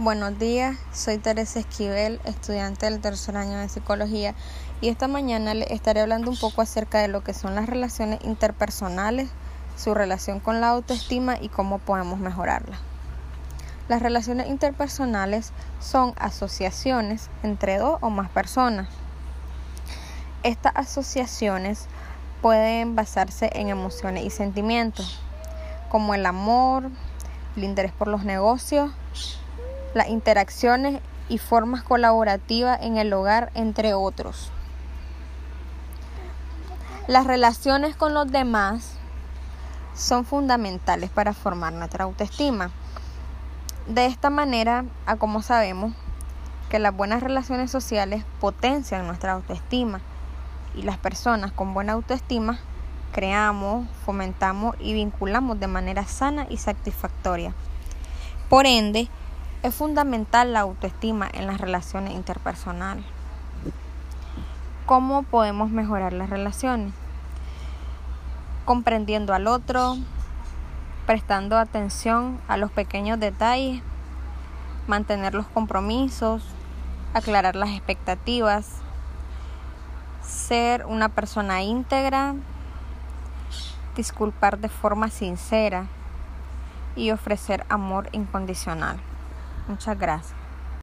Buenos días, soy Teresa Esquivel, estudiante del tercer año de psicología y esta mañana les estaré hablando un poco acerca de lo que son las relaciones interpersonales, su relación con la autoestima y cómo podemos mejorarla. Las relaciones interpersonales son asociaciones entre dos o más personas. Estas asociaciones pueden basarse en emociones y sentimientos, como el amor, el interés por los negocios, las interacciones y formas colaborativas en el hogar, entre otros. Las relaciones con los demás son fundamentales para formar nuestra autoestima. De esta manera, a como sabemos, que las buenas relaciones sociales potencian nuestra autoestima y las personas con buena autoestima creamos, fomentamos y vinculamos de manera sana y satisfactoria. Por ende, es fundamental la autoestima en las relaciones interpersonales. ¿Cómo podemos mejorar las relaciones? Comprendiendo al otro, prestando atención a los pequeños detalles, mantener los compromisos, aclarar las expectativas, ser una persona íntegra, disculpar de forma sincera y ofrecer amor incondicional. Muchas gracias.